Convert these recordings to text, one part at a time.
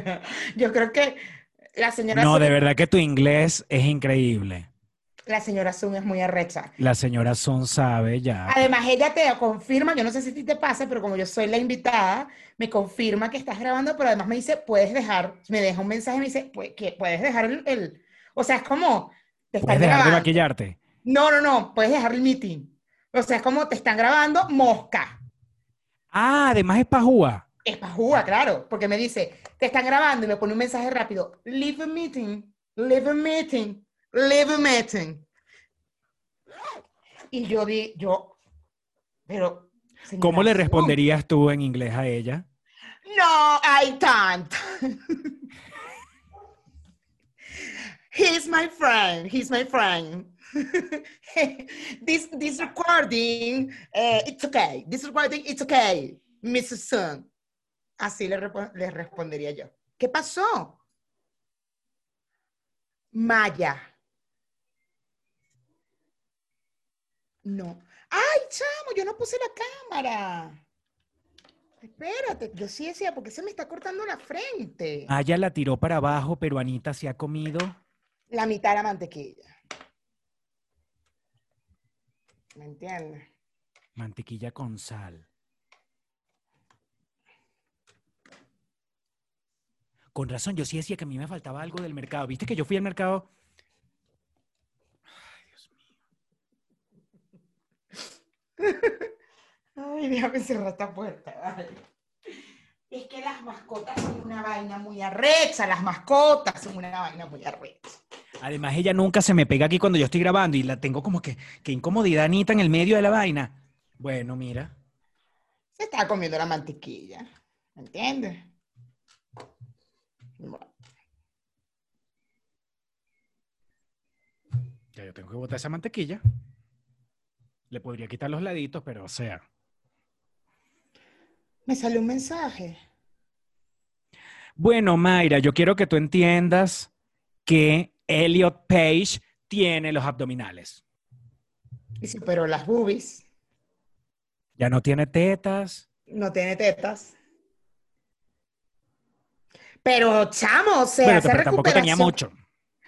Yo creo que la señora No, Sun- de verdad que tu inglés es increíble. la señora Sun es muy arrecha. La señora Son sabe ya. Además, ella te confirma, yo no sé si a ti te pasa, pero como yo soy la invitada, me confirma que estás grabando, pero además me dice, puedes dejar, me deja un mensaje, me dice, "Pu- que puedes dejar el, el- o sea, es como, te Puedes dejar de grabando. maquillarte. No, no, no, puedes dejar el meeting. O sea, es como te están grabando mosca. Ah, además es pajúa. Es pajúa, claro, porque me dice, te están grabando y me pone un mensaje rápido, leave a meeting, leave a meeting, leave a meeting. Y yo di, yo, pero... ¿Cómo le señora Sun, responderías tú en inglés a ella? No, I can't. He's my friend. He's my friend. this this recording, eh, it's okay. This recording, it's okay, Mrs. Sun. Así le, respondería yo. ¿Qué pasó? Maya. No. ¡Ay, chamo! Yo no puse la cámara. Espérate, yo sí decía, porque se me está cortando la frente. Aya la tiró para abajo, pero Anita se ha comido. La mitad de la mantequilla. ¿Me entiendes? Mantequilla con sal. Con razón, yo sí decía que a mí me faltaba algo del mercado. ¿Viste que yo fui al mercado? Ay, Dios mío. Ay, déjame cerrar esta puerta. Es que las mascotas son una vaina muy arrecha. Las mascotas son una vaina muy arrecha. Además, ella nunca se me pega aquí cuando yo estoy grabando y la tengo como que, que incomodidad, Anita, en el medio de la vaina. Bueno, mira. Se está comiendo la mantequilla. ¿Me entiendes? Ya yo tengo que botar esa mantequilla. Le podría quitar los laditos, pero o sea. Me salió un mensaje. Bueno, Mayra, yo quiero que tú entiendas que Elliot Page tiene los abdominales. Dice, pero las boobies Ya no tiene tetas. no tiene tetas. Pero, chamo, o sea, esa pero tampoco tenía mucho.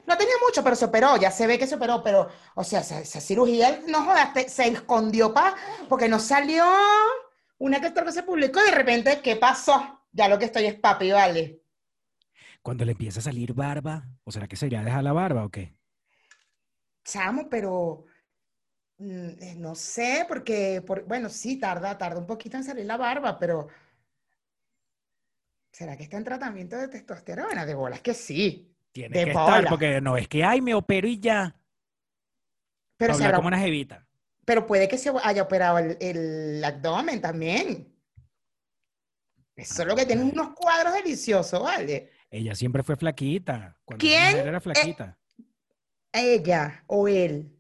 No tenía mucho, pero se operó, ya se ve que se operó, pero, o sea, esa, esa cirugía, no jodas, se escondió pa, porque no salió una que otra vez se publicó, y de repente, ¿qué pasó? Ya lo que estoy es papi, vale. Cuando le empieza a salir barba, ¿o será que se irá a dejar la barba o qué? Chamo, pero mm, eh, no sé, porque, por- bueno, sí, tarda, tarda un poquito en salir la barba, pero ¿será que está en tratamiento de testosterona? De bolas que sí, Tiene De que bola. estar, porque no es que, ay, me opero y ya. pero, se habrá- como una jevita. pero puede que se haya operado el, el abdomen también. Eso es lo que tiene unos cuadros deliciosos, ¿vale? Ella siempre fue flaquita. Cuando ¿Quién? era flaquita. Ella o él.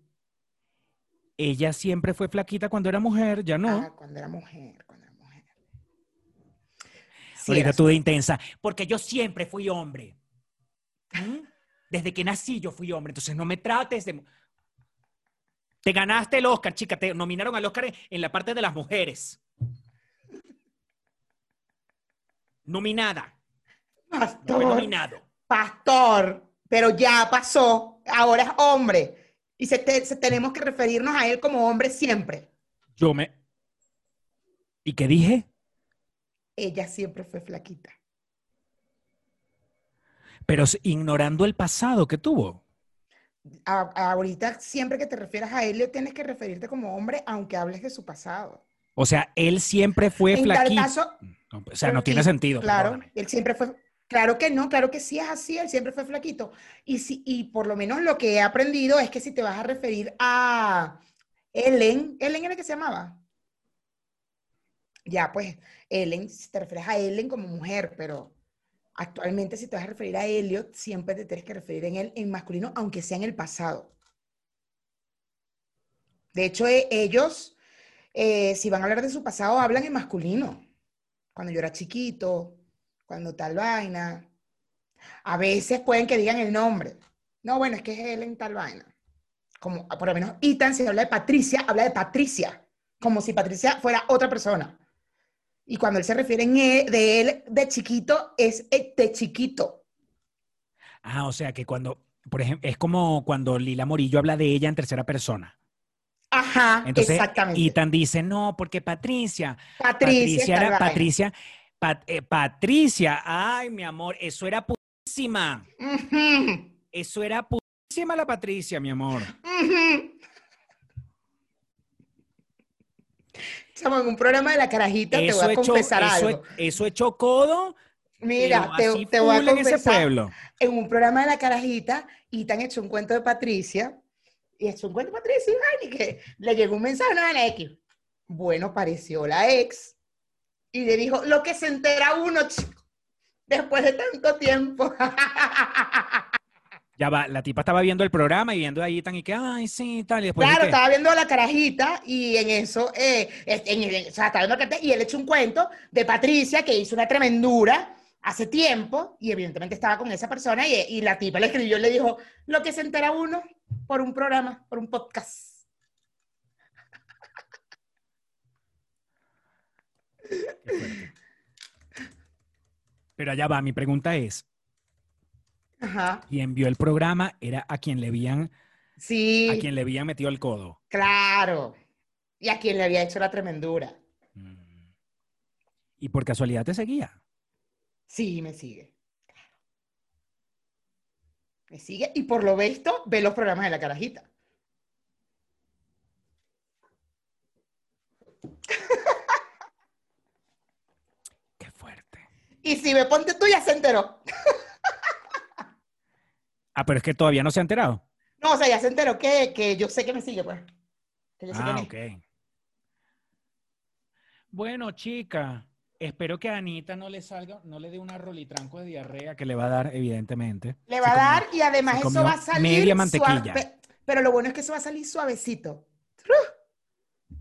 Ella siempre fue flaquita cuando era mujer, ya no. Ah, cuando era mujer. Sí, Ahorita tú de intensa. Porque yo siempre fui hombre. ¿Mm? Desde que nací yo fui hombre. Entonces no me trates de... Te ganaste el Oscar, chica. Te nominaron al Oscar en, la parte de las mujeres. Nominada. No Pastor, nominado. pastor, pero ya pasó, ahora es hombre. Y se te- se- tenemos que referirnos a él como hombre siempre. Yo me... ¿Y qué dije? Ella siempre fue flaquita. Pero ignorando el pasado que tuvo. A- ahorita, siempre que te refieras a él, le tienes que referirte como hombre, aunque hables de su pasado. O sea, él siempre fue flaquito. caso, o sea, no tiene sentido. Claro, perdóname. él siempre fue, claro que no, claro que sí es así, él siempre fue flaquito. Y, si, y por lo menos lo que he aprendido es que si te vas a referir a Ellen, ¿Ellen era que se llamaba? Ya, pues, Ellen, si te refieres a Ellen como mujer, pero actualmente si te vas a referir a Elliot, siempre te tienes que referir en él en masculino, aunque sea en el pasado. De hecho, e- ellos, eh, si van a hablar de su pasado, hablan en masculino cuando yo era chiquito, cuando tal vaina. A veces pueden que digan el nombre. No, bueno, es que es Ellen tal vaina. Como, por lo menos, Ethan, si habla de Patricia, habla de Patricia, como si Patricia fuera otra persona. Y cuando él se refiere en e- de él de chiquito, es eh, de chiquito. Ah, o sea que cuando, por ejemplo, es como cuando Lila Morillo habla de ella en tercera persona. Ajá, Entonces, exactamente. Ethan dice, no, porque Patricia, Patricia, Patricia era. Patricia, Pat- eh, Patricia, ay, mi amor, eso era putísima. Eso era putísima la Patricia, mi amor. ujú. Chamo, en un programa de la carajita te voy a confesar eso, algo. eso echó codo. Mira, te, te voy a full en ese confesar. pueblo. en un programa de la carajita y te han hecho un cuento de Patricia y hecho un cuento de Patricia y, que le llegó un mensaje a la X. Bueno, apareció la ex y le dijo lo que se entera uno, chico, después de tanto tiempo. Ya va, la tipa estaba viendo el programa y viendo ahí tan y que, ay, sí, tal. Y después de claro, que- estaba viendo a la carajita y en eso, eh, en- en- o sea, estaba viendo carajita y él echó un cuento de Patricia que hizo una tremendura hace tiempo y evidentemente estaba con esa persona y, y la tipa le escribió y le dijo lo que se entera uno por un programa, por un podcast. Pero allá va, mi pregunta es, Ajá. quien vio el programa era a quien le habían, Sí, a quien le habían metido el codo. claro. Y a quien le había hecho la tremendura. Mm. Y por casualidad te seguía. Sí, me sigue. Me sigue y por lo visto ve los programas de la carajita. Qué fuerte. Y si me ponte tú, ya se enteró. Ah, pero es que todavía no se ha enterado. No, o sea, ya se enteró que, que yo sé que me sigue, pues. Que yo sé Ah, es. ok. Bueno, chica, espero que a Anita no le salga, no le dé una rolitranco de diarrea que le va a dar, evidentemente. Le Se va a dar y además eso va a salir media mantequilla. pe- Pero lo bueno es que eso va a salir suavecito.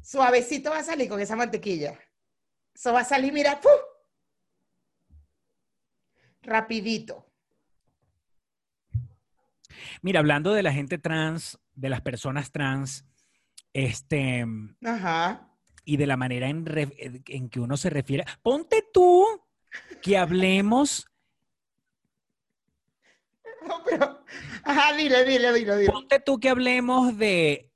Suavecito va a salir con esa mantequilla. Eso va a salir, mira, ¡fu! rapidito. Mira, hablando de la gente trans, de las personas trans, este, Ajá. y de la manera en, que uno se refiere. Ponte tú que hablemos, No, pero, ajá, dile, dile, dile, dile. ponte tú que hablemos de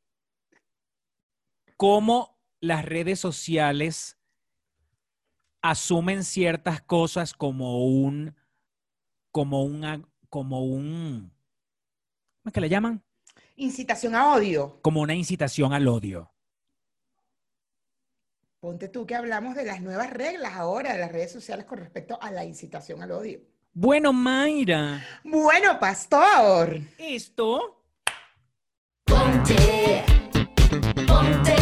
cómo las redes sociales asumen ciertas cosas como un, como un, como un, ¿cómo es que le llaman? Incitación a odio. Como una incitación al odio. Ponte tú que hablamos de las nuevas reglas ahora de las redes sociales con respecto a la incitación al odio. Bueno, Mayra, Bueno, pastor. esto Ponte, ponte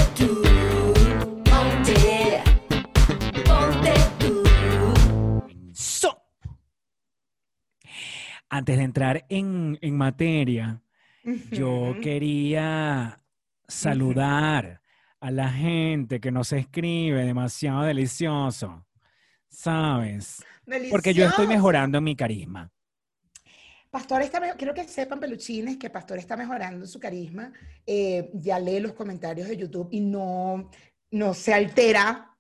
Antes de entrar en, en materia, yo quería saludar a la gente que nos escribe demasiado delicioso, ¿sabes? Porque yo estoy mejorando mi carisma. Pastor está quiero que sepan, peluchines, que Pastor está mejorando su carisma. Eh, ya lee los comentarios de YouTube y no, no se altera,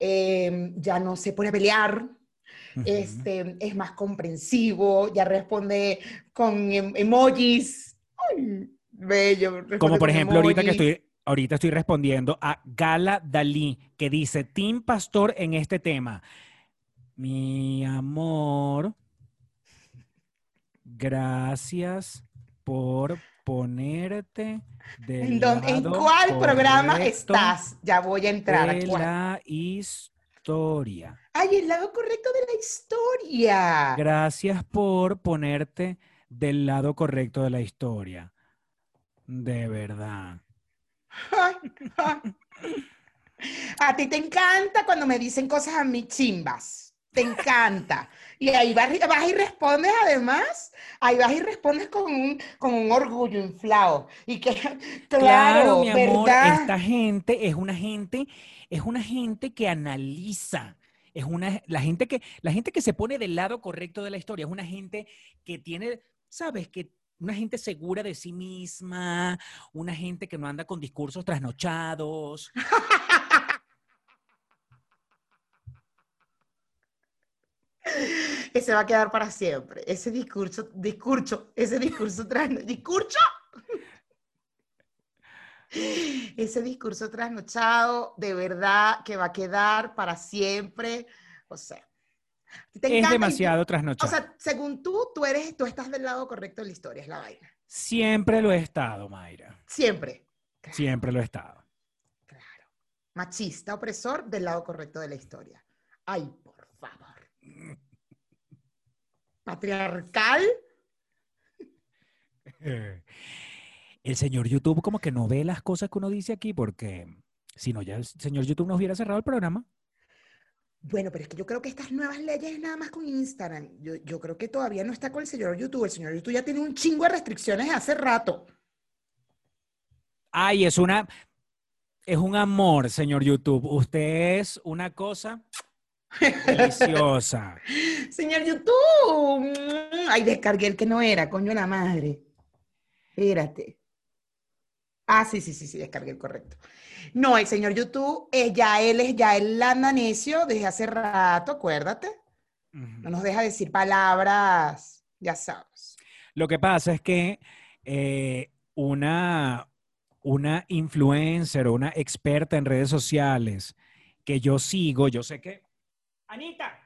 eh, ya no se pone a pelear, Este, es más comprensivo, ya responde con em- emojis. Ay, bello. Como por ejemplo, ahorita que estoy, ahorita estoy respondiendo a Gala Dalí, que dice, Team Pastor en este tema. Mi amor, gracias por ponerte del ¿En, en cuál programa estás? Ya voy a entrar. ¿a de cuál? la historia. Ay, el lado correcto de la historia. Gracias por ponerte del lado correcto de la historia. De verdad. A ti te encanta cuando me dicen cosas a mí chimbas. Te encanta. Y ahí vas, y- vas y respondes además. Ahí vas y respondes con un, con un orgullo inflado. Y que, claro, Claro, mi amor, ¿verdad? esta gente es una gente, es una gente que analiza. Es una, la gente que, la gente que se pone del lado correcto de la historia, es una gente que tiene, sabes, que una gente segura de sí misma, una gente que no anda con discursos trasnochados. Ese va a quedar para siempre. Ese discurso, discurso, ese discurso tras discurso. Ese discurso trasnochado, de verdad que va a quedar para siempre. O sea, te Es demasiado O trasnochado. sea, según tú, tú eres, tú estás del lado correcto de la historia, es la vaina. Siempre lo he estado, Mayra. Siempre. Claro, Siempre lo he estado. claro. Machista, opresor, del lado correcto de la historia. Ay, por favor. Patriarcal. El señor YouTube como que no ve las cosas que uno dice aquí porque si no ya el señor YouTube nos hubiera cerrado el programa. Bueno, pero es que yo creo que estas nuevas leyes es nada más con Instagram. Yo, yo creo que todavía no está con el señor YouTube. El señor YouTube ya tiene un chingo de restricciones hace rato. Ay, es una es un amor, señor YouTube. Usted es una cosa deliciosa. Señor YouTube. mm, Ay, descargué el que no era, coño la madre. Espérate. Ah, sí, sí, sí, sí, descargué el correcto. No, el señor YouTube, eh, ya él es, ya él anda necio desde hace rato, acuérdate. No nos deja decir palabras, ya sabes. Lo que pasa es que eh, una, una influencer o una experta en redes sociales que yo sigo, yo sé que... Anita.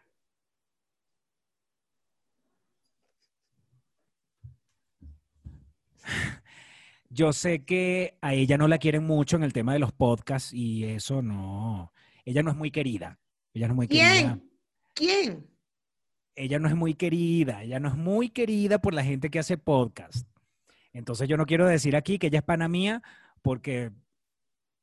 Yo sé que a ella no la quieren mucho en el tema de los podcasts y eso no. Ella no es muy querida. Ella no es muy querida. ¿Quién? ¿Quién? ella no es muy querida, ella no es muy querida por la gente que hace podcast. Entonces yo no quiero decir aquí que ella es pana mía porque,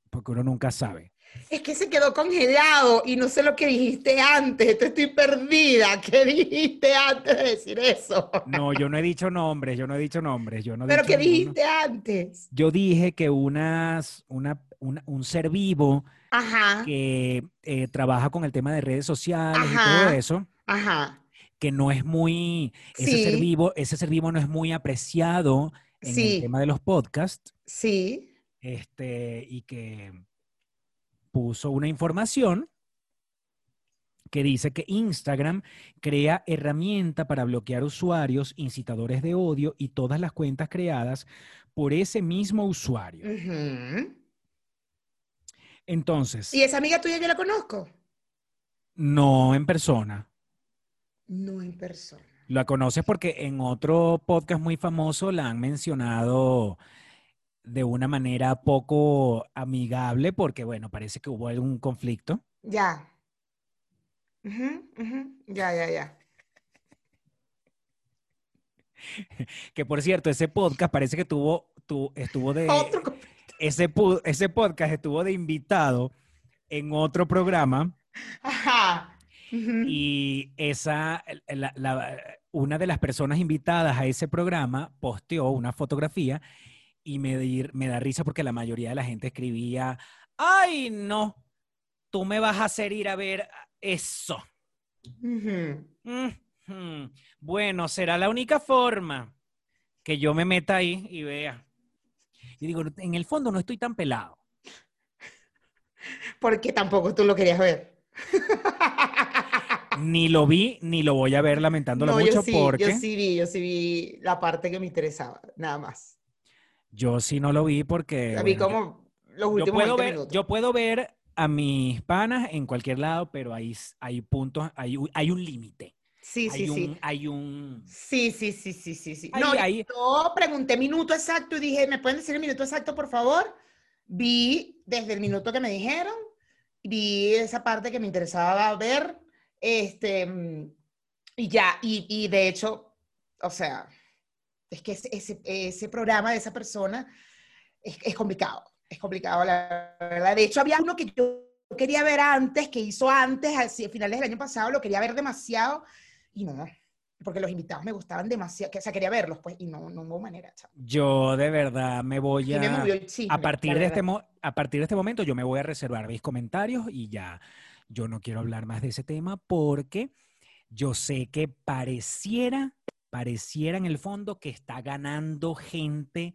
porque uno nunca sabe. Es que se quedó congelado y no sé lo que dijiste antes. Te estoy perdida. ¿Qué dijiste antes de decir eso? No, yo no he dicho nombres, yo no he dicho nombres, yo no he ¿Pero dicho qué dijiste antes? Yo dije que unas, una, una- un ser vivo Ajá, que eh, trabaja con el tema de redes sociales y todo eso, ajá. que no es muy, ese ser vivo, ese ser vivo no es muy apreciado en el Sí. tema de los podcasts. Sí. este, y que puso una información que dice que Instagram crea herramienta para bloquear usuarios, incitadores de odio y todas las cuentas creadas por ese mismo usuario. Entonces, ¿Y esa amiga tuya yo la conozco? no en persona. No en persona. La conoces porque en otro podcast muy famoso la han mencionado de una manera poco amigable porque, bueno, parece que hubo algún conflicto. Ya. Ujú, ujú. Ya, ya, ya. Que por cierto, ese podcast parece que tuvo, tu, estuvo de, Otro. ese, ese podcast estuvo de invitado en otro programa Ajá. Y esa, la- la- una de las personas invitadas a ese programa posteó una fotografía y me, me da risa porque la mayoría de la gente escribía, ay no, tú me vas a hacer ir a ver eso. Bueno, será la única forma que yo me meta ahí y vea. Y digo, en el fondo no estoy tan pelado. Porque tampoco tú lo querías ver. Ni lo vi, ni lo voy a ver lamentándolo No, mucho yo sí, porque yo sí vi, yo sí vi la parte que me interesaba, nada más. Yo sí no lo vi porque La vi bueno, yo- como los yo, últimos puedo 20 ver, minutos. yo puedo ver a mis panas en cualquier lado, pero hay, hay puntos, hay, hay un límite. Sí, hay sí, un, sí. hay un Sí, sí, sí, sí, sí, sí. Ahí- No, ahí- yo pregunté minuto exacto y dije, ¿me pueden decir el minuto exacto, por favor? Vi desde el minuto que me dijeron, vi esa parte que me interesaba ver, este, y ya, y, y de hecho, o sea, es que ese, ese, ese programa de esa persona es, es complicado, es complicado, la verdad. De hecho, había uno que yo quería ver antes, que hizo antes, a finales del año pasado, lo quería ver demasiado, y no, porque los invitados me gustaban demasiado, que, o sea, quería verlos, pues, y no, no hubo manera, chamo. yo de verdad me voy me a movió el chisme, a partir de este a partir de este momento yo me voy a reservar mis comentarios y ya yo no quiero hablar más de ese tema porque yo sé que pareciera pareciera en el fondo que está ganando gente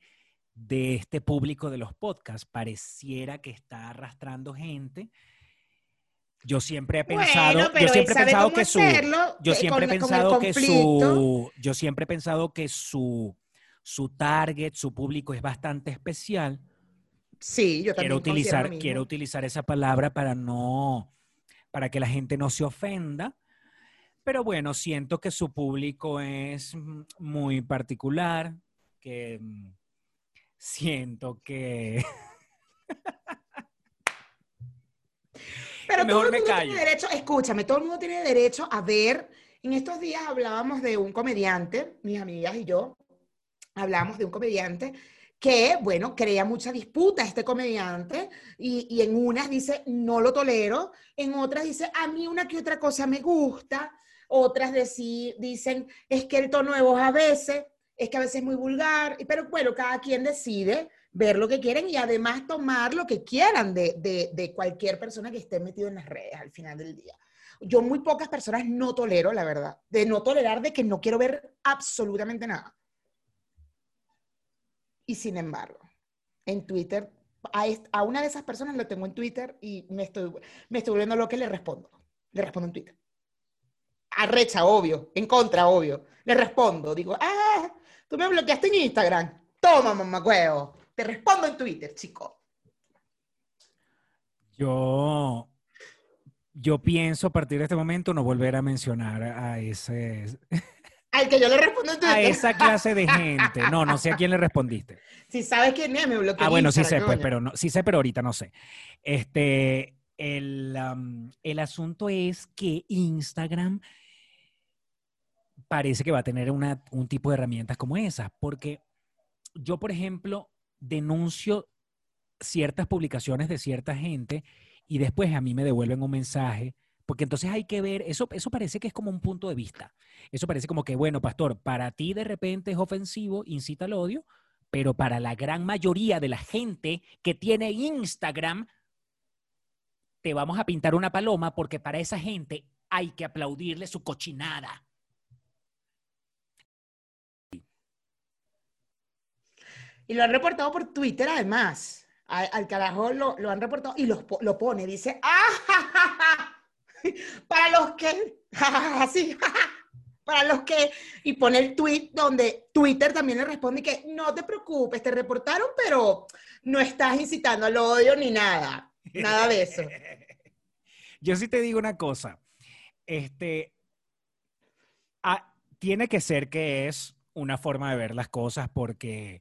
de este público de los podcasts, pareciera que está arrastrando gente Yo siempre he pensado, yo siempre he sabe pensado que su, hacerlo, yo eh, siempre he con- pensado que su, yo siempre he pensado que su, su target, su público es bastante especial. Sí, yo también Quiero utilizar, quiero utilizar esa palabra para no, para que la gente no se ofenda. Pero bueno, siento que su público es muy particular, que mm, siento que Pero mejor todo el me mundo callo. tiene derecho, escúchame, todo el mundo tiene derecho a ver. En estos días hablábamos de un comediante, mis amigas y yo, hablábamos de un comediante que, bueno, crea mucha disputa este comediante y, y en unas dice, no lo tolero, en otras dice, a mí una que otra cosa me gusta, otras deci- dicen, es que el tono de voz a veces, es que a veces es muy vulgar, pero bueno, cada quien decide ver lo que quieren y además tomar lo que quieran de, de- de cualquier persona que esté metido en las redes al final del día. Yo muy pocas personas no tolero, la verdad, de no tolerar de que no quiero ver absolutamente nada. Y sin embargo, en Twitter, a, a una de esas personas lo tengo en Twitter y me estoy, me estoy volviendo loca y le respondo. Le respondo en Twitter. Arrecha, obvio. En contra, obvio. Le respondo. Digo, ah, tú me bloqueaste en Instagram. Toma, mamacuevo. Te respondo en Twitter, chico. yo, yo pienso a partir de este momento no volver a mencionar a ese, Al que yo le respondo en a Twitter. esa clase de gente. No, no sé a quién le respondiste. Si sabes quién es, me bloqueó Ah, en bueno, sí sé, pues, pero no, sí sé, pero ahorita no sé. Este, el, am, el asunto es que Instagram parece que va a tener un tipo de herramientas como esas, porque yo, por ejemplo, denuncio ciertas publicaciones de cierta gente y después a mí me devuelven un mensaje, porque entonces hay que ver, eso, eso parece que es como un punto de vista. Eso parece como que, bueno, pastor, para ti de repente es ofensivo, incita al odio, pero para la gran mayoría de la gente que tiene Instagram, te vamos a pintar una paloma porque para esa gente hay que aplaudirle su cochinada. Y lo han reportado por Twitter, además. Al, carajo lo, lo han reportado y po- lo pone. Dice, ¡ah! ja, ja, ja". Para los que, así, para los que, y pone el tweet donde Twitter también le responde que no te preocupes, te reportaron, pero no estás incitando al odio ni nada. Nada de eso. Yo sí te digo una cosa. Este, ah, tiene que ser que es una forma de ver las cosas porque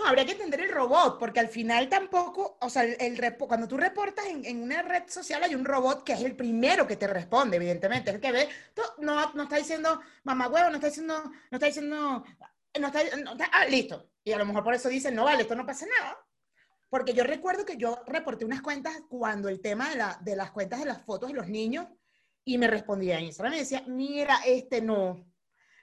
No, habría que entender el robot, porque al final tampoco, o sea, el, el cuando tú reportas en, en una red social hay un robot que es el primero que te responde, evidentemente, es el que ve, tú- no, no está diciendo mamá huevo, no está diciendo, no está diciendo, no está, no está- ah, listo. Y a lo mejor por eso dicen, no vale, esto no pasa nada. Porque yo recuerdo que yo reporté unas cuentas cuando el tema de, la, de las cuentas de las fotos de los niños y me respondía en Instagram me decía, mira, este no,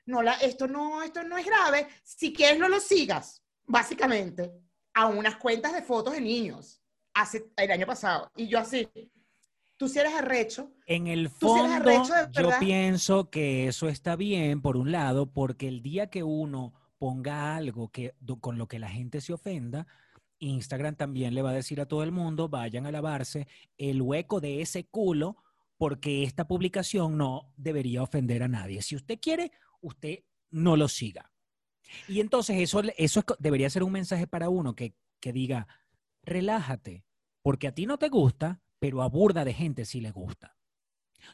no la, esto no, esto no es grave, si quieres no lo sigas, básicamente, a unas cuentas de fotos de niños, hace el año pasado. Y yo así, tú si eres arrecho, en el sí fondo arrecho, yo pienso que eso está bien por un lado porque el día que uno ponga algo que con lo que la gente se ofenda, Instagram también le va a decir a todo el mundo, vayan a lavarse el hueco de ese culo porque esta publicación no debería ofender a nadie. Si usted quiere, usted no lo siga. Y entonces eso, eso debería ser un mensaje para uno que, que diga, relájate, porque a ti no te gusta, pero a burda de gente sí le gusta.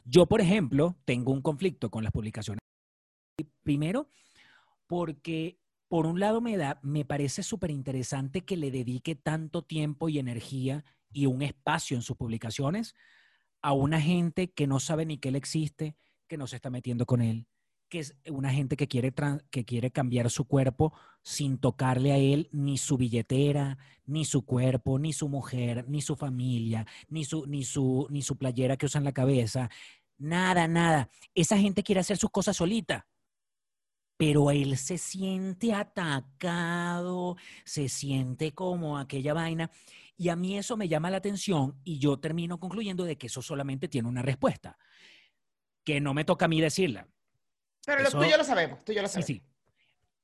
Yo, por ejemplo, tengo un conflicto con las publicaciones. Primero, porque por un lado me da, me parece súper interesante que le dedique tanto tiempo y energía y un espacio en sus publicaciones a una gente que no sabe ni que él existe, que no se está metiendo con él, que es una gente que quiere, que quiere cambiar su cuerpo sin tocarle a él ni su billetera, ni su cuerpo, ni su mujer, ni su familia, ni su, ni su, ni su playera que usa en la cabeza. Nada, nada. Esa gente quiere hacer sus cosas solita. Pero él se siente atacado, se siente como aquella vaina. Y a mí eso me llama la atención y yo termino concluyendo de que eso solamente tiene una respuesta, que no me toca a mí decirla. Pero Eso- tú y yo lo sabemos, tú y yo lo sabemos. sí.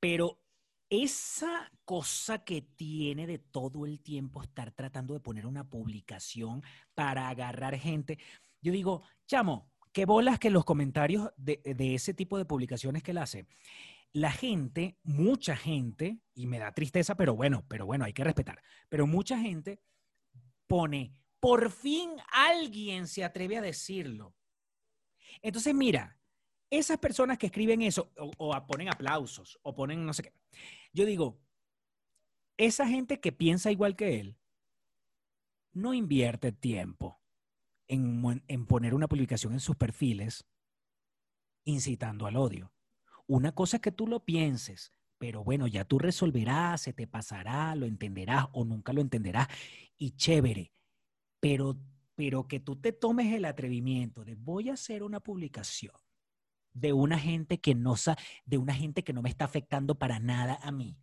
Pero esa cosa que tiene de todo el tiempo estar tratando de poner una publicación para agarrar gente, yo digo, chamo, qué bolas que los comentarios de, de ese tipo de publicaciones que él hace. La gente, mucha gente, y me da tristeza, pero bueno, pero bueno, hay que respetar, pero mucha gente pone, por fin alguien se atreve a decirlo. Entonces, mira, esas personas que escriben eso, o, o ponen aplausos, o ponen no sé qué, yo digo, esa gente que piensa igual que él, no invierte tiempo en, en poner una publicación en sus perfiles incitando al odio. Una cosa es que tú lo pienses, pero bueno, ya tú resolverás, se te pasará, lo entenderás o nunca lo entenderás y chévere. Pero, pero que tú te tomes el atrevimiento de voy a hacer una publicación de una gente que no sa- de una gente que no me está afectando para nada a mí,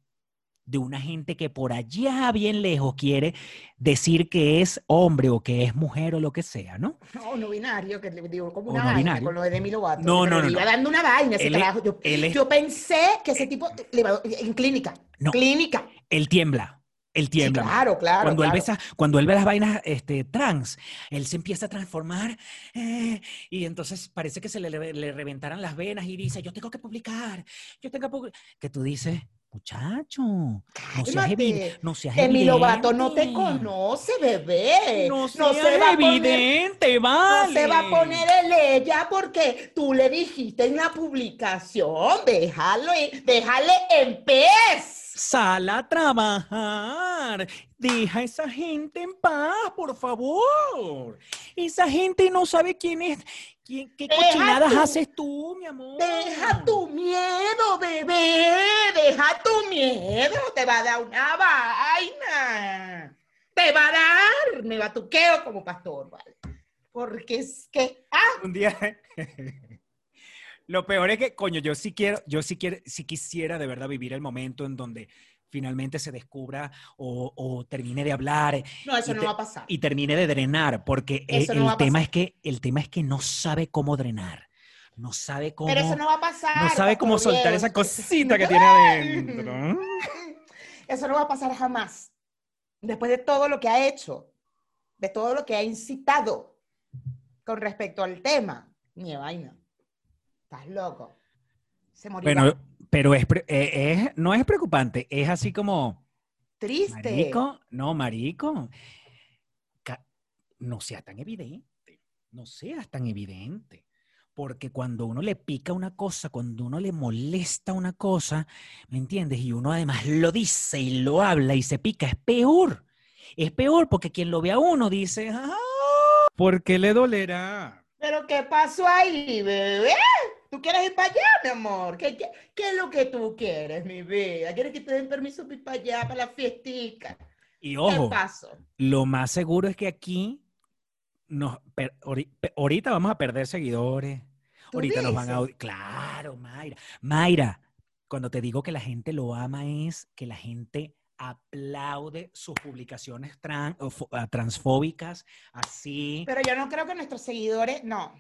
de una gente que por allá bien lejos quiere decir que es hombre o que es mujer o lo que sea, ¿no? O no binario, que le digo como una no vaina con lo de Demi Lovato. No, no, le no, iba no. dando una vaina ese Él carajo. Yo, él es- yo pensé que ese tipo le iba- en clínica. No. Clínica. Él tiembla, él Sí, tiembla. mano. claro, claro. cuando, él claro. ve esa- cuando él ve las vainas este, trans, él se empieza a transformar eh, y entonces parece que se le, le, reventaran las venas y dice, yo tengo que publicar, yo tengo que publicar. Que tú dices, muchacho, no seas, evi- Cálmate. no seas evidente. Lovato no te conoce, bebé. No, se seas va a poner- evidente, No vale. se va a poner el ella porque tú le dijiste en la publicación, déjalo, déjale en pez. Sal a trabajar. Deja a esa gente en paz, por favor. Esa gente no sabe quién es. quién- ¿Qué Deja cochinadas tu- haces tú, mi amor? Deja tu miedo, bebé, deja tu miedo, te va a dar una vaina. Te va a dar, me batuqueo como pastor, ¿vale? Porque es que, ah, Un día. Lo peor es que, coño, yo sí quiero, yo sí quiero, sí quisiera de verdad vivir el momento en donde finalmente se descubra o, o termine de hablar no, eso no te- va a pasar. y termine de drenar, porque no el tema es que el tema es que no sabe cómo drenar, no sabe cómo, Pero eso no va a pasar. no sabe cómo soltar esa cosita que tiene adentro. Eso no va a pasar jamás. Después de todo lo que ha hecho, de todo lo que ha incitado con respecto al tema, ni de vaina. Estás loco. Se morirá. Bueno, pero es, eh, es- no es preocupante, es así como, Triste. marico, no, marico, no seas tan evidente, no seas tan evidente. Porque cuando uno le pica una cosa, cuando uno le molesta una cosa, ¿me entiendes? Y uno además lo dice y lo habla y se pica, es peor. Es peor porque quien lo ve a uno dice, ah, ¿por qué le dolerá? Pero ¿qué pasó ahí, bebé? ¿Tú quieres ir para allá, mi amor? ¿Qué, qué, qué es lo que tú quieres, mi vida? ¿Quieres que te den permiso para ir para allá, para la fiestica? Y ¿Qué ojo, lo más seguro es que aquí nos, per- ori- pe- ahorita vamos a perder seguidores. ¿Tú Ahorita nos van a dices? Claro, Mayra. Mayra, cuando te digo que la gente lo ama es que la gente aplaude sus publicaciones tran- o fo- ah, transfóbicas, así. Pero yo no creo que nuestros seguidores, no.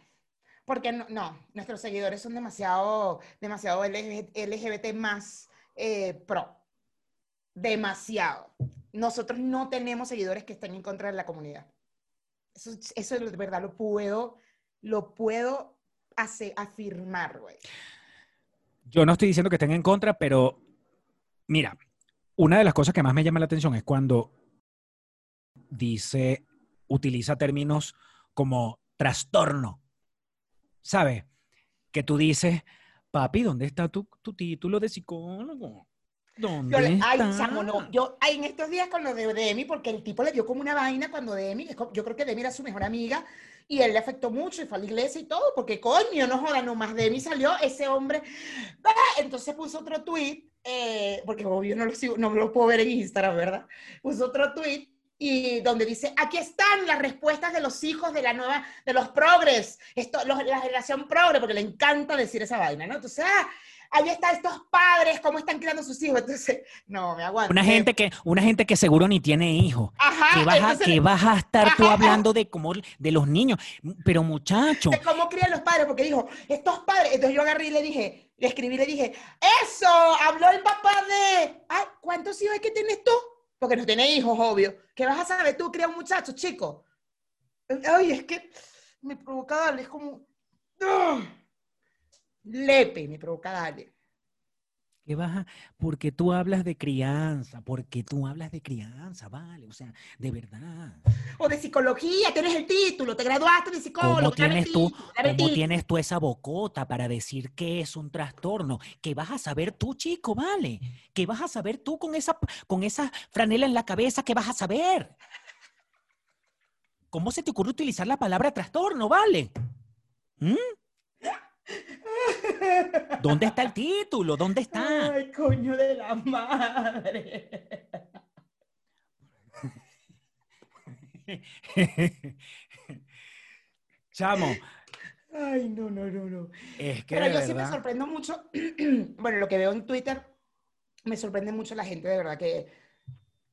Porque no, no, nuestros seguidores son demasiado, demasiado LG LGBT más eh, pro. Demasiado. Nosotros no tenemos seguidores que estén en contra de la comunidad. Eso, eso de verdad lo puedo, lo puedo hacer, afirmar, güey. Yo no estoy diciendo que estén en contra, pero mira, una de las cosas que más me llama la atención es cuando dice, utiliza términos como trastorno. ¿Sabes? Que tú dices, papi, ¿dónde está tu, tu título de psicólogo? ¿Dónde Yo, le- ay, está? chamo, no. Yo, ay, en estos días con lo de Demi, porque el tipo le dio como una vaina cuando Demi, yo creo que Demi era su mejor amiga, y él le afectó mucho y fue a la iglesia y todo, porque coño, no joda, nomás Demi salió, ese hombre, ¡ah! entonces puso otro tweet, eh, porque obvio no lo, sigo- no lo puedo ver en Instagram, ¿verdad? Puso otro tweet y donde dice, aquí están las respuestas de los hijos de la nueva, de los progres, esto, los- la generación progre, porque le encanta decir esa vaina, ¿no? Entonces, ah, ahí están estos padres, cómo están criando a sus hijos. Entonces, no, me aguanto. Una gente que, una gente que seguro ni tiene hijos. Ajá, Que vas, a, entonces, que vas a estar tú Ajá. hablando de cómo, de los niños. Pero muchacho, de cómo crían los padres, porque dijo, estos padres, entonces yo agarré y le dije, Le escribí y le dije, eso, habló el papá de... Ay, ¿cuántos hijos es que tienes tú? Porque no tiene hijos, obvio. ¿Qué vas a saber tú, cría un muchacho, chico? Ay, es que me provoca darle, es como... ¡ah! Lepe, me provoca darle. ¿Qué vas a- Porque tú hablas de crianza, porque tú hablas de crianza, vale, o sea, de verdad. O de psicología, tienes el título, te graduaste de psicólogo. ¿Cómo tienes tú, cómo tienes tú esa bocota para decir que es un trastorno? ¿Qué vas a saber tú, chico, vale? ¿Qué vas a saber tú con esa, con esa franela en la cabeza? ¿Qué vas a saber? ¿Cómo se te ocurre utilizar la palabra trastorno, vale? ¿Mm? ¿Dónde está el título? ¿Dónde está? Ay, coño de la madre. Chamo, Ay, no, no, no, no. es que Pero yo sí me verdad- sorprendo mucho, bueno, lo que veo en Twitter, me sorprende mucho la gente, de verdad, que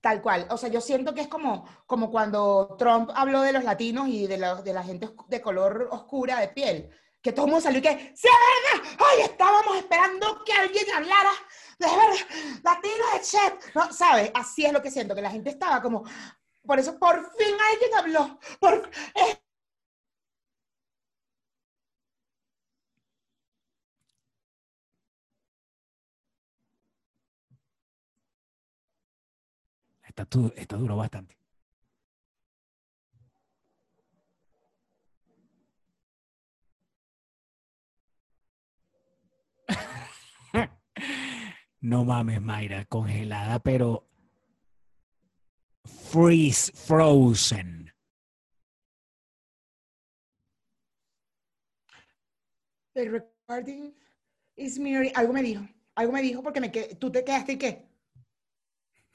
tal cual. O sea, yo siento que es como, como cuando Trump habló de los latinos y de, la- de la gente de color oscura de piel, que todo el mundo salió y que, ¡sí, es verdad! ¡Ay, estábamos esperando que alguien hablara de ver latino de Chet! ¿No? ¿Sabes? Así es lo que siento, que la gente estaba como, por eso, por fin alguien habló, tu- esta duró bastante. No mames, Mayra, congelada, pero freeze, frozen. The recording is mirroring. Algo me dijo. Algo me dijo porque me quedé- tú te quedaste y qué.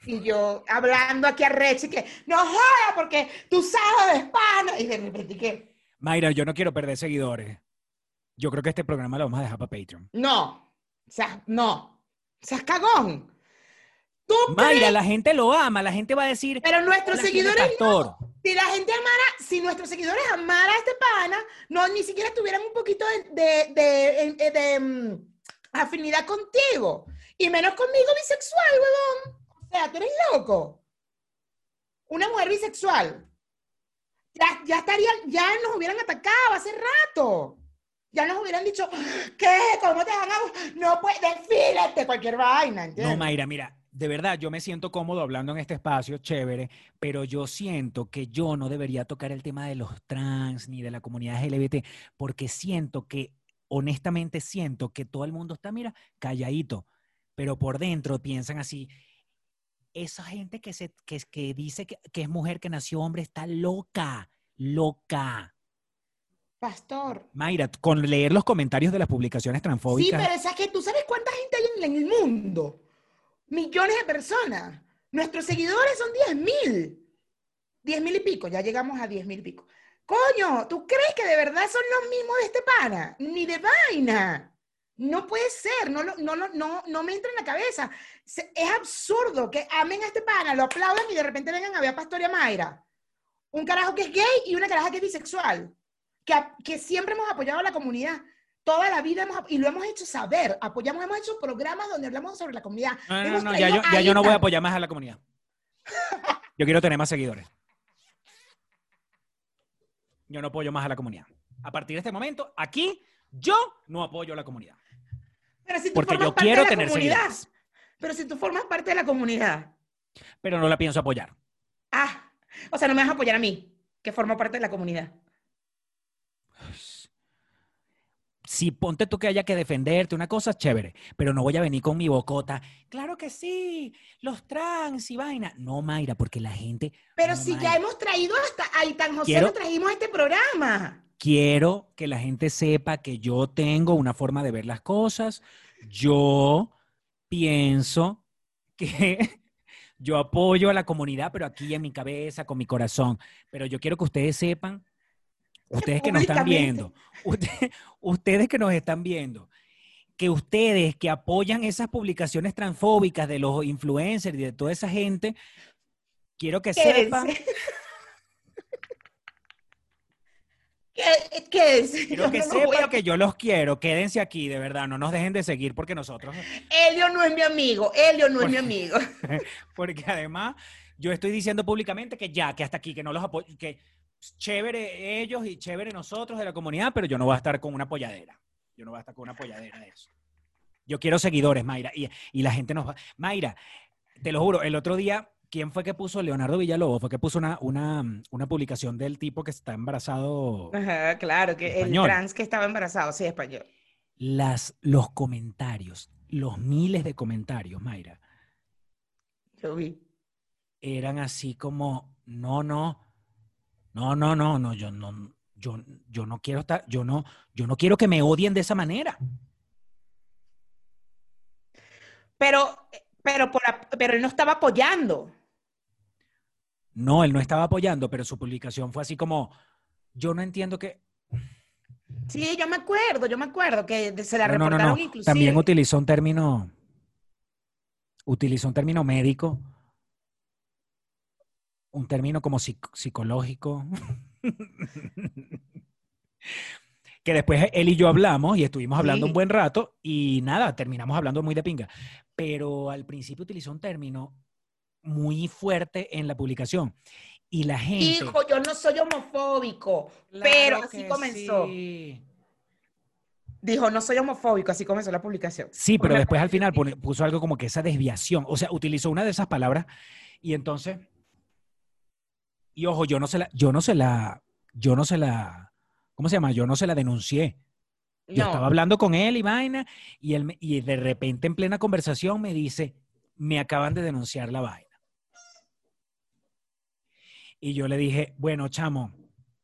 Y yo hablando aquí a y que no joda porque tú sabes de España. Y de repente que Mayra, yo no quiero perder seguidores. Yo creo que este programa lo vamos a dejar para Patreon. no. O sea, no. Seas cagón. Tú Mayra, crees, la gente lo ama, la gente va a decir. pero nuestros "Hola, ¿quién es seguidores pastor?". Si la gente amara, si nuestros seguidores amara a este pana, no, ni siquiera tuvieran un poquito de, de, de- de- de, mm, afinidad contigo. Y menos conmigo bisexual, huevón. O sea, tú eres loco. Una mujer bisexual. Ya, ya estarían, ya nos hubieran atacado hace rato. Ya nos hubieran dicho, ¿qué? ¿Cómo te van a...? No puedes, desfílate, cualquier vaina, ¿entiendes? No, Mayra, mira, de verdad, yo me siento cómodo hablando en este espacio, chévere, pero yo siento que yo no debería tocar el tema de los trans ni de la comunidad LGBT, porque siento que, honestamente siento que todo el mundo está, mira, calladito, pero por dentro piensan así. Esa gente que, se, que, que dice que, que es mujer, que nació hombre, está loca, loca. Pastor. Mayra, con leer los comentarios de las publicaciones Sí, transfóbicas, pero es que tú sabes cuánta gente hay en, el mundo. Millones de personas. Nuestros seguidores son 10 mil. 10 mil y pico, ya llegamos a 10 mil y pico. Coño, ¿tú crees que de verdad son los mismos de este pana? Ni de vaina. No puede ser, no, lo- no, lo- no, no me entra en la cabeza. Es absurdo que amen a este pana, lo aplaudan y de repente vengan a ver a Pastor y a Mayra. Un carajo que es gay y una caraja que es bisexual. Que, siempre hemos apoyado a la comunidad. Toda la vida hemos, y lo hemos hecho saber. Apoyamos, hemos hecho programas donde hablamos sobre la comunidad. No, no, no, ya yo, ya a yo no voy a apoyar más a la comunidad. Yo quiero tener más seguidores. Yo no apoyo más a la comunidad. A partir de este momento, aquí, yo no apoyo a la comunidad. Pero si tú Porque formas yo parte quiero de la tener comunidad. seguidores. Pero si tú formas parte de la comunidad. Pero no la pienso apoyar. Ah, o sea, no me vas a apoyar a mí, que formo parte de la comunidad. Si ponte tú que haya que defenderte, una cosa chévere, pero no voy a venir con mi bocota. Claro que sí, los trans y vaina. No, Mayra, porque la gente. Pero no, si Mayra. ya hemos traído hasta a Tan José, Quiero- lo trajimos a este programa. quiero que la gente sepa que yo tengo una forma de ver las cosas. Yo pienso que yo apoyo a la comunidad, pero aquí en mi cabeza, con mi corazón. Pero yo quiero que ustedes sepan, ustedes que nos están viendo, usted- ustedes que nos están viendo, que ustedes que apoyan esas publicaciones transfóbicas de los influencers y de toda esa gente, quiero que sepan. ¿Qué, qué es? Quiero que no sepan a- que yo los quiero. Quédense aquí, de verdad. No nos dejen de seguir porque nosotros... Elio no es mi amigo, Elio no es mi amigo. Porque además yo estoy diciendo públicamente que ya, que hasta aquí, que no los apoyo, que chévere ellos y chévere nosotros de la comunidad, pero yo no voy a estar con una polladera. Yo no voy a estar con una polladera de eso. Yo quiero seguidores, Mayra. Y, y la gente nos va... Mayra, te lo juro, el otro día, ¿quién fue que puso? Leonardo Villalobos, fue que puso una, una, una publicación del tipo que está embarazado. Ajá, claro, que el trans que estaba embarazado, sí, español. Las, los comentarios, los miles de comentarios, Mayra. Yo vi. eran así como, no, no, no, no, no, no, yo no, yo, yo no quiero estar, yo no, yo no quiero que me odien de esa manera. Pero, pero, por, pero él no estaba apoyando. No, él no estaba apoyando, pero su publicación fue así como, yo no entiendo que, Sí, yo me acuerdo, yo me acuerdo que se la no, reportaron no, inclusive. también utilizó un término, utilizó un término médico, un término como psic- psicológico. que después él y yo hablamos y estuvimos hablando un Sí. buen rato y nada, terminamos hablando muy de pinga. Pero al principio utilizó un término muy fuerte en la publicación y la gente... Hijo, yo no soy homofóbico, Claro pero así comenzó. Sí. Dijo, no soy homofóbico, así comenzó la publicación. Sí, pero después al final puso algo como que esa desviación, o sea, utilizó una de esas palabras y entonces, y ojo, yo no se la, yo no se la, yo no se la, ¿cómo se llama? Yo no se la denuncié. Yo No. estaba hablando con él y vaina, y él y de repente en plena conversación me dice, me acaban de denunciar la vaina. Y yo le dije, bueno, chamo,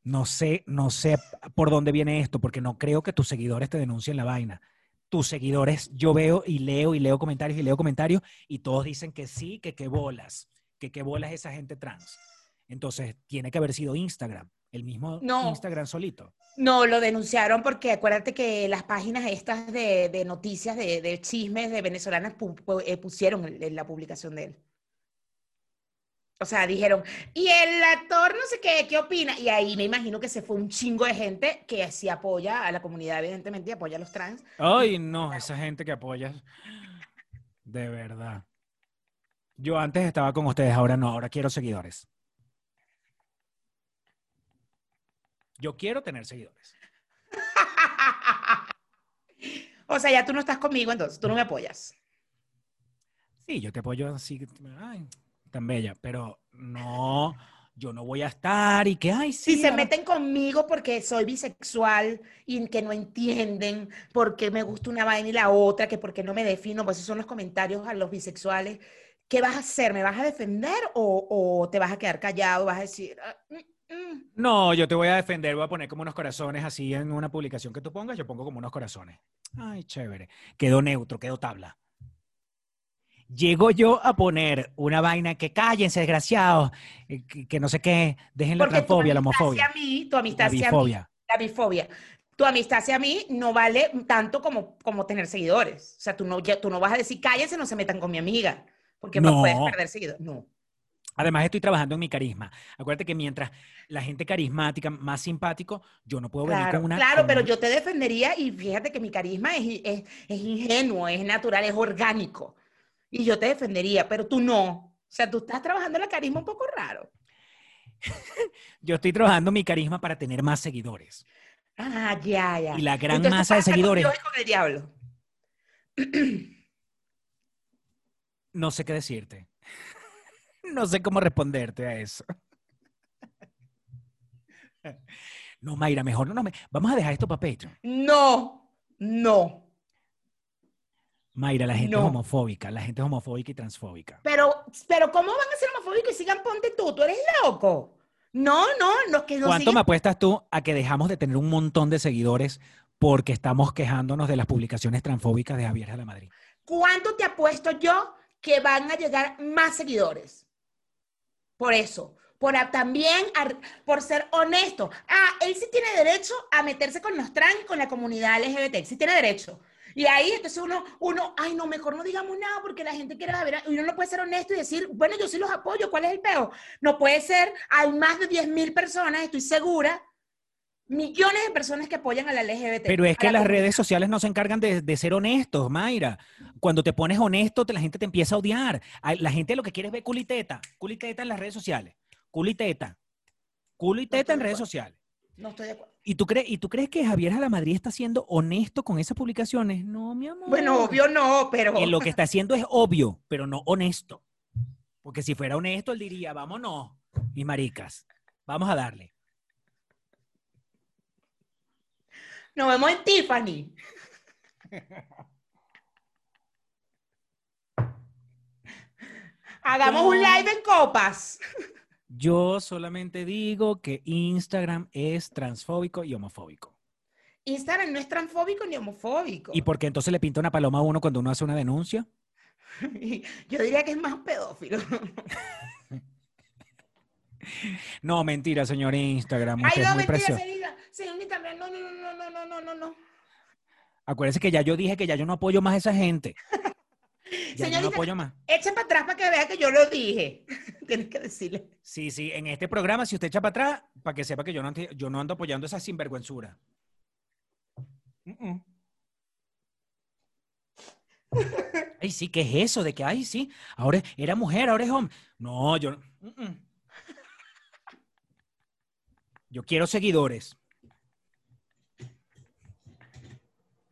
no sé, no sé por dónde viene esto, porque no creo que tus seguidores te denuncien la vaina. Tus seguidores, yo veo y leo y leo comentarios y leo comentarios y todos dicen que sí, que qué bolas, que qué bolas esa gente trans. Entonces, tiene que haber sido Instagram, el mismo No. Instagram solito. No, lo denunciaron porque acuérdate que las páginas estas de, de noticias, de, de chismes de venezolanas pu- eh, pusieron la publicación de él. O sea, dijeron, y el actor no sé qué, ¿qué opina? Y ahí me imagino que se fue un chingo de gente que sí apoya a la comunidad, evidentemente, y apoya a los trans. Ay, no, esa gente que apoyas. De verdad. Yo antes estaba con ustedes, ahora no, ahora quiero seguidores. Yo quiero tener seguidores. O sea, ya tú no estás conmigo, entonces tú no me apoyas. Sí, yo te apoyo así, ay, tan bella, pero no, yo no voy a estar y que, ay, sí. Si se ahora- meten conmigo porque soy bisexual y que no entienden por qué me gusta una vaina y la otra, que por qué no me defino, pues esos son los comentarios a los bisexuales. ¿Qué vas a hacer? ¿Me vas a defender o, o te vas a quedar callado? ¿Vas a decir, "Ah, mm, mm"? No, yo te voy a defender, voy a poner como unos corazones así en una publicación que tú pongas, yo pongo como unos corazones. Ay, chévere. Quedó neutro, quedó tabla. Llego yo a poner una vaina que cállense, desgraciados, eh, que, que no sé qué, dejen la transfobia, la amistad homofobia, hacia mí, tu amistad la hacia mí, bifobia. la bifobia. Tu amistad hacia mí no vale tanto como, como tener seguidores. O sea, tú no, ya- tú no vas a decir, cállense, no se metan con mi amiga, porque No. puedes perder seguidores. No. Además, estoy trabajando en mi carisma. Acuérdate que mientras la gente carismática, más simpático, yo no puedo venir con una. claro, con pero yo te defendería y fíjate que mi carisma es, es, es ingenuo, es natural, es orgánico. Y yo te defendería, pero tú no. O sea, tú estás trabajando la carisma un poco raro. Yo estoy trabajando mi carisma para tener más seguidores. Ah, ya, ya. Y la gran Entonces, masa de con seguidores. Dios y con el diablo. No sé qué decirte. No sé cómo responderte a eso. No, Mayra, mejor no nos... me- Vamos a dejar esto para Patreon. No, no. Mayra, la gente es No. homofóbica. La gente es homofóbica y transfóbica. Pero, pero ¿cómo van a ser homofóbicos y sigan ponte tú? ¿Tú eres loco? No, no, los que nos ¿Cuánto siguen- me apuestas tú a que dejamos de tener un montón de seguidores porque estamos quejándonos de las publicaciones transfóbicas de Javier de la Madrid? ¿Cuánto te apuesto yo que van a llegar más seguidores? Por eso, por a- también ar- por ser honesto. Ah, él sí tiene derecho a meterse con los trans con la comunidad LGBT, sí tiene derecho. Y ahí entonces uno, uno, ay no, mejor no digamos nada porque la gente quiere saber, uno no puede ser honesto y decir, bueno, yo sí los apoyo, ¿cuál es el peo? No puede ser, hay más de 10 mil personas, estoy segura, millones de personas que apoyan a la LGBT. Pero es que la las comunidad. redes sociales no se encargan de, de ser honestos, Mayra. Cuando te pones honesto, te- la gente te empieza a odiar. La gente lo que quiere es ver culiteta. Culiteta en las redes sociales. Culiteta. Culiteta estoy en de redes sociales. No estoy de acuerdo. ¿Y tú, crees, ¿Y tú crees que Javier Madrid está siendo honesto con esas publicaciones? No, mi amor. Bueno, obvio no, pero lo que está haciendo es obvio, pero no honesto. Porque si fuera honesto, él diría, vámonos, mis maricas, vamos a darle. Nos vemos en Tiffany. Hagamos un live en copas. Yo solamente digo que Instagram es transfóbico y homofóbico. Instagram no es transfóbico ni homofóbico. ¿Y por qué entonces le pinta una paloma a uno cuando uno hace una denuncia? Yo diría que es más pedófilo. No, mentira, señor Instagram. Ay, no, mentira, señorita. Señorita, no, no, no, no, no. Acuérdese que ya yo dije que ya yo no apoyo más a esa gente. Ya yo no apoyo más. echa para atrás para que vea que yo lo dije. Tienes que decirle. Sí, sí, en este programa, si usted echa para atrás, para que sepa que yo no, yo no ando apoyando esa sinvergüenzura. Ay, sí, ¿qué es eso? De que, ay, sí, ahora era mujer, ahora es hombre. No, yo no. Yo quiero seguidores.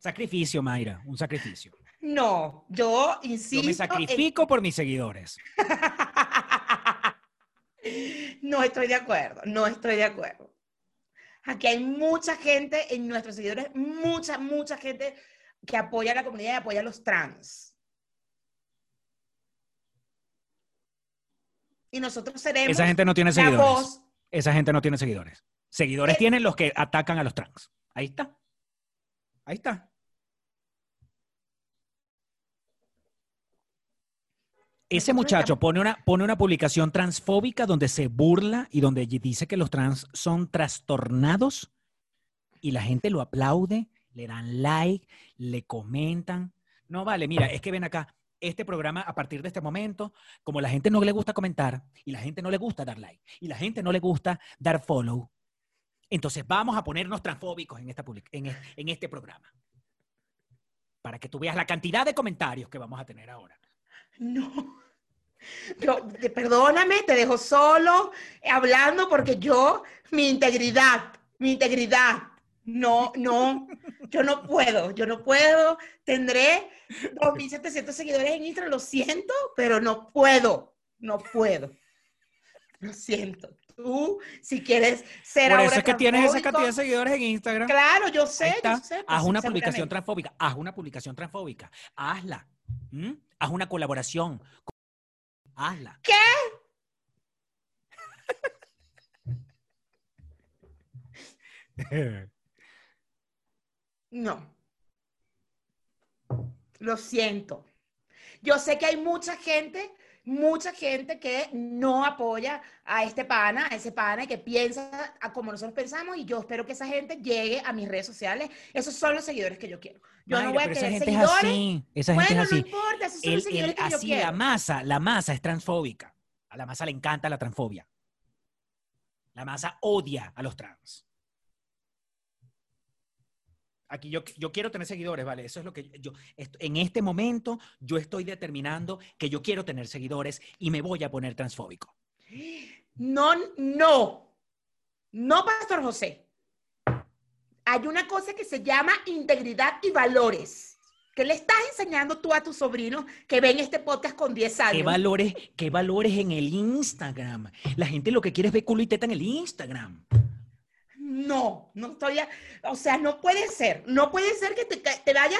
Sacrificio, Mayra, un sacrificio. No, yo insisto. Yo me en- sacrifico por mis seguidores. No estoy de acuerdo, no estoy de acuerdo. Aquí hay mucha gente en nuestros seguidores, mucha, mucha gente que apoya a la comunidad y apoya a los trans. Y nosotros seremos Esa gente no tiene seguidores. voz. Esa gente no tiene seguidores. Seguidores Eh. tienen los que atacan a los trans. Ahí está. Ahí está. Ese muchacho pone una, pone una publicación transfóbica donde se burla y donde dice que los trans son trastornados y la gente lo aplaude, le dan like, le comentan. No vale, mira, es que ven acá, este programa a partir de este momento, como la gente no le gusta comentar y la gente no le gusta dar like y la gente no le gusta dar follow, entonces vamos a ponernos transfóbicos en, esta public- en, en este programa. Para que tú veas la cantidad de comentarios que vamos a tener ahora. No. Yo, perdóname, te dejo solo eh, hablando porque yo, mi integridad, mi integridad, no, no, yo no puedo, yo no puedo, tendré 2.700 seguidores en Instagram, lo siento, pero no puedo, no puedo. Lo siento. Tú, si quieres ser Por ahora eso es que tienes esa cantidad de seguidores en Instagram. Claro, yo sé, yo sé. pues Haz una publicación transfóbica. Haz una publicación transfóbica. Hazla. ¿Mm? Haz una colaboración. Hazla. ¿Qué? No. Lo siento. Yo sé que hay mucha gente, mucha gente que no apoya a este pana, a ese pana y que piensa a como nosotros pensamos y yo espero que esa gente llegue a mis redes sociales. Esos son los seguidores que yo quiero. Yo Mayra, no voy a querer gente es seguidores. así. Esa gente Bueno, es no así. importa, esos son El- los seguidores el- que yo así quiero. la masa, la masa es transfóbica. A la masa le encanta la transfobia. La masa odia a los trans. Aquí yo, yo quiero tener seguidores, ¿vale? Eso es lo que yo, en este momento yo estoy determinando que yo quiero tener seguidores y me voy a poner transfóbico. No, no, no, Pastor José. Hay una cosa que se llama integridad y valores. ¿Qué le estás enseñando tú a tus sobrinos que ven este podcast con 10 ¿Qué años? valores, ¿Qué valores en el Instagram? La gente lo que quiere es ver culo y teta en el Instagram. No, no estoy, a- o sea, no puede ser, no puede ser que te, te vayas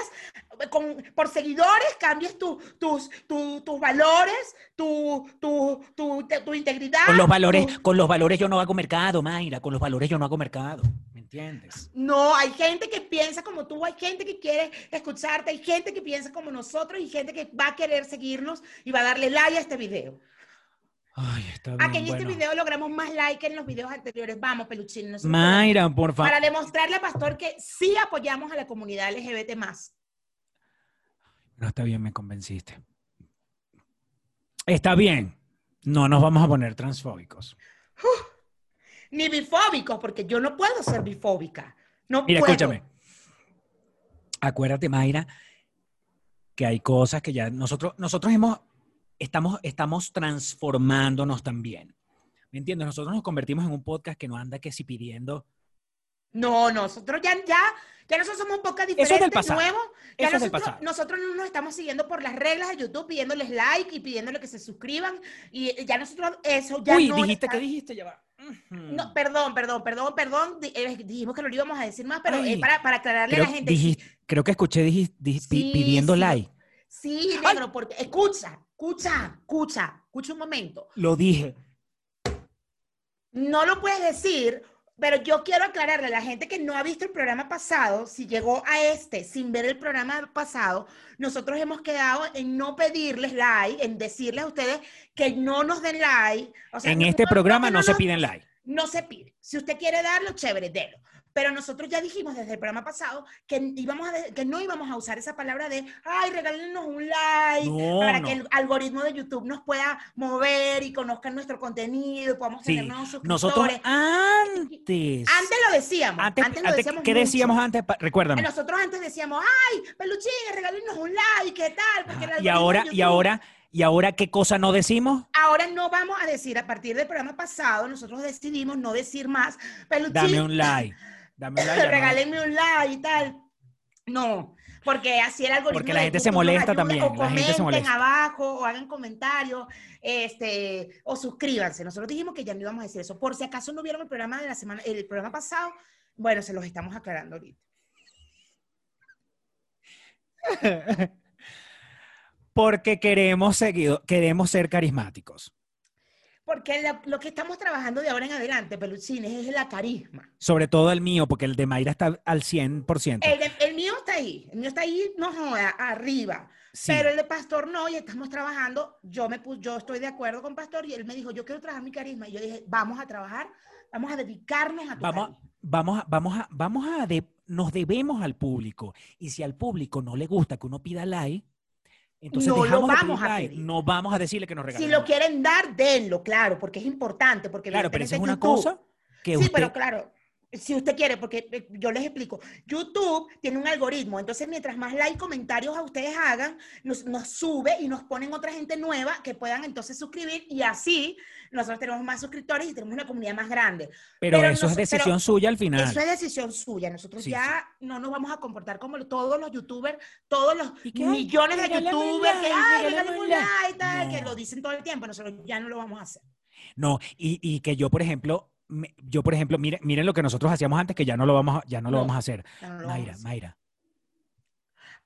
con, por seguidores, cambies tu- tus, tu- tus valores, tu, tu, tu, te- tu integridad. Con los valores, con los valores yo no hago mercado, Mayra. Con los valores yo no hago mercado. ¿Me entiendes? No, hay gente que piensa como tú, hay gente que quiere escucharte, hay gente que piensa como nosotros y gente que va a querer seguirnos y va a darle like a este video. Ay, está bien. A que en este video logramos más like que en los videos anteriores. Vamos, peluchín. nosotros Mayra, por podemos. Para favor. demostrarle a Pastor que sí apoyamos a la comunidad LGBT más. No está bien, me convenciste. Está bien. No nos vamos a poner transfóbicos. ni bifóbicos, porque yo no puedo ser bifóbica. No Mira, puedo. escúchame. Acuérdate, Mayra, que hay cosas que ya nosotros, nosotros hemos, estamos, estamos transformándonos también. ¿Me entiendes? Nosotros nos convertimos en un podcast que no anda que si pidiendo. No, nosotros ya, ya, ya nosotros somos un poco Eso es del pasado. nuevos. Ya Eso es del nosotros, pasado. nosotros no nos estamos siguiendo por las reglas de YouTube, pidiéndoles like y pidiéndoles que se suscriban. Y ya nosotros, eso ya Uy, no dijiste, está- ¿qué dijiste? Ya va. No, perdón, perdón, perdón, perdón. eh, dijimos que no lo íbamos a decir más, pero Ay, es para, para aclararle creo, a la gente. dijiste- creo que escuché diji- di- pi- Sí, pidiendo sí. like. Sí, negro, porque escucha, escucha, escucha, escucha un momento. Lo dije. No lo puedes decir, pero yo quiero aclararle a la gente que no ha visto el programa pasado, si llegó a este sin ver el programa pasado, nosotros hemos quedado en no pedirles like, en decirles a ustedes que no nos den like. O sea, En no- este no- programa que no se piden like. no se pide. Si usted quiere darlo, chévere, délo. Pero nosotros ya dijimos desde el programa pasado que, íbamos a que no íbamos a usar esa palabra de, ay, regálenos un like, No, para no. que el algoritmo de YouTube nos pueda mover y conozcan nuestro contenido, y podamos Sí, tener nuevos Nosotros suscriptores. antes. Antes lo decíamos. antes, Antes, lo antes, decíamos ¿Qué mucho. decíamos antes? Recuérdame. Nosotros antes decíamos, ay, peluchín, regálenos un like, ¿qué tal? Porque el Ajá, Y de ahora, y ahora, y ahora, ¿qué cosa no decimos? Ahora no vamos a decir, a partir del programa pasado, nosotros decidimos no decir más, peluchín, Dame un like. Dame un like. regálenme un like y tal. No, porque así el algoritmo. Porque la gente se molesta ayuda, también, O la gente se comenten molesta. abajo, o hagan comentarios, este, o suscríbanse. Nosotros dijimos que ya no íbamos a decir eso. Por si acaso no vieron el programa de la semana, el programa pasado, bueno, se los estamos aclarando ahorita. Porque queremos seguido, queremos ser carismáticos. Porque lo que estamos trabajando de ahora en adelante, peluchines, es la carisma. Sobre todo el mío, porque el de Mayra está al 100%. El, de- el mío está ahí, el mío está ahí, no joda, arriba. Sí. Pero el de Pastor no, y estamos trabajando. Yo me yo estoy de acuerdo con Pastor y él me dijo, yo quiero trabajar mi carisma. Y yo dije, vamos a trabajar, vamos a dedicarnos a tu Vamos, carisma. vamos, a, vamos a, vamos a, de- nos debemos al público. Y si al público no le gusta que uno pida like, entonces No lo vamos a pedir. No vamos a decirle que nos regalen. Si lo quieren dar, denlo, claro, porque es importante. Porque Claro, pero eso es una YouTube- cosa que Sí, usted... pero claro, si usted quiere, porque eh, yo les explico, YouTube tiene un algoritmo, entonces mientras más like, comentarios a ustedes hagan, nos, nos sube y nos ponen otra gente nueva que puedan entonces suscribir y así nosotros tenemos más suscriptores y tenemos una comunidad más grande. pero pero eso es decisión suya al final. Eso es decisión suya. Nosotros Sí, ya no nos vamos a comportar como todos los youtubers, todos los millones de youtubers que, like, ay, regálame regálame un un like". like, tal, que lo dicen todo el tiempo. Nosotros ya no lo vamos a hacer. No, y, y que yo, por ejemplo, yo, por ejemplo, miren, miren lo que nosotros hacíamos antes, que ya no lo vamos a, ya no lo vamos a hacer. No a Mayra, hacer. Mayra.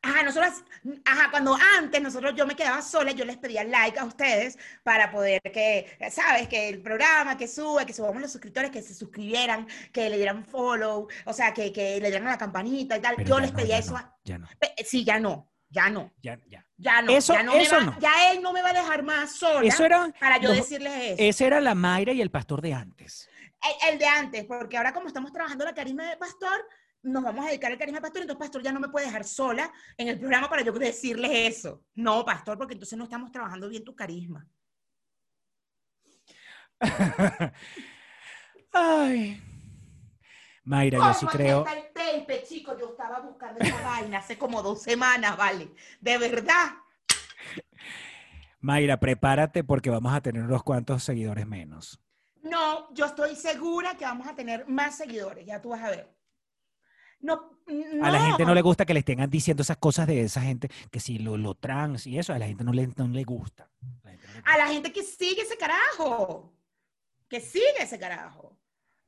Ajá, nosotros, ajá, cuando antes nosotros yo me quedaba sola, yo les pedía like a ustedes para poder que, sabes, que el programa que sube, que subamos los suscriptores, que se suscribieran, que le dieran follow, o sea, que, que le dieran a la campanita y tal. Pero yo les no, pedía eso. a- ya no, Sí, ya no, ya no, ya, ya. ya no. Eso- ya, no eso va- no. ya él no me va a dejar más sola Eso era, para yo los- decirles eso. esa era la Mayra y el pastor de antes. El, el de antes, porque ahora como estamos trabajando la carisma de pastor, nos vamos a dedicar al carisma de pastor, entonces pastor ya no me puede dejar sola en el programa para yo decirles eso. No, pastor, porque entonces no estamos trabajando bien tu carisma. Ay. Mayra, yo sí ¿Cómo creo. está el tape, chico? Yo estaba buscando esa vaina hace como dos semanas, ¿vale? De verdad. Mayra, prepárate porque vamos a tener unos cuantos seguidores menos. No, yo estoy segura que vamos a tener más seguidores, ya tú vas a ver. No, A la gente no no. le gusta que le estén diciendo esas cosas de esa gente, que si lo, lo trans y eso, a la gente no le, no le gusta. La gente no le a la gente que sigue ese carajo, que sigue ese carajo.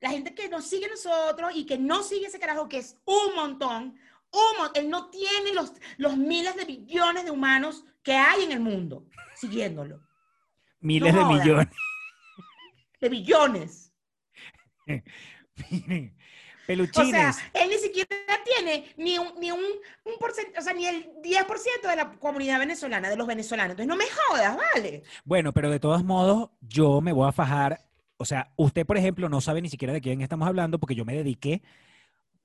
La gente que nos sigue a nosotros y que no sigue ese carajo, que es un montón, un mon- él no tiene los, los miles de billones de humanos que hay en el mundo siguiéndolo. Miles No de millones. De billones. Miren, O peluchines. sea, él ni siquiera tiene ni un, ni un, un porcent- o sea, ni el 10% de la comunidad venezolana, de los venezolanos. Entonces no me jodas, ¿vale? Bueno, pero de todos modos, yo me voy a fajar. O sea, usted, por ejemplo, no sabe ni siquiera de quién estamos hablando porque yo me dediqué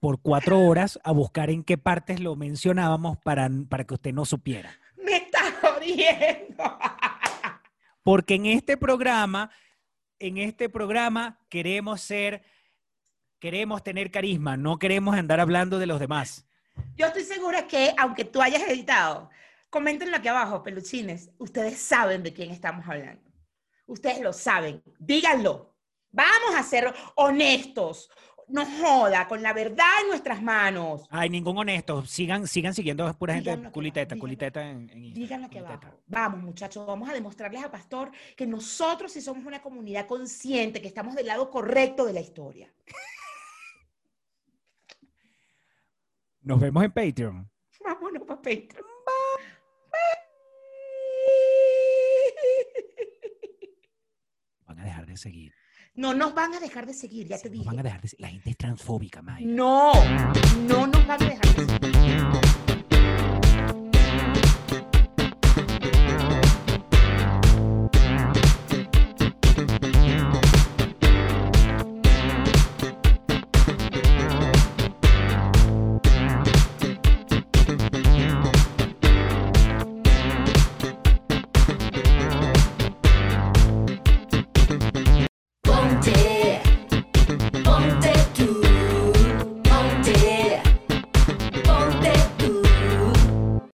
por cuatro horas a buscar en qué partes lo mencionábamos para, para que usted no supiera. Me está jodiendo. Porque en este programa en este programa queremos ser, queremos tener carisma, no queremos andar hablando de los demás. Yo estoy segura que, aunque tú hayas editado, coméntenlo aquí abajo, peluchines. Ustedes saben de quién estamos hablando. Ustedes lo saben. Díganlo. Vamos a ser honestos. No joda, con la verdad en nuestras manos. Ay, ningún honesto. Sigan, sigan siguiendo pura gente culiteta, culiteta en, en Instagram, Díganlo aquí culiteta. abajo. Vamos, muchachos, vamos a demostrarles a Pastor que nosotros sí somos una comunidad consciente, que estamos del lado correcto de la historia. Nos vemos en Patreon. Vámonos para Patreon. Van a dejar de seguir. No nos van a dejar de seguir, ya te dije. van a dejar de La gente es transfóbica, Maya. No, no nos van a dejar de seguir.